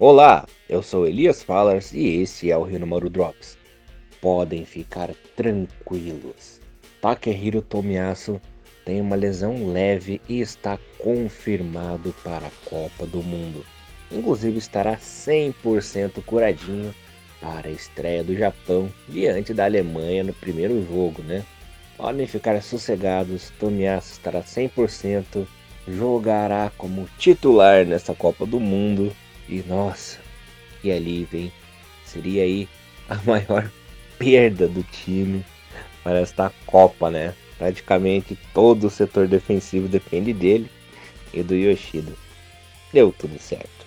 Olá, eu sou Elias Fallers e esse é o Rinomaru Drops. Podem ficar tranquilos. Takehiro Tomiyasu tem uma lesão leve e está confirmado para a Copa do Mundo. Inclusive estará 100% curadinho para a estreia do Japão diante da Alemanha no primeiro jogo, né? Podem ficar sossegados, Tomiyasu estará 100%, jogará como titular nessa Copa do Mundo e nossa, que alívio, hein? Seria aí a maior perda do time para esta Copa, né? Praticamente todo o setor defensivo depende dele e do Yoshida. Deu tudo certo.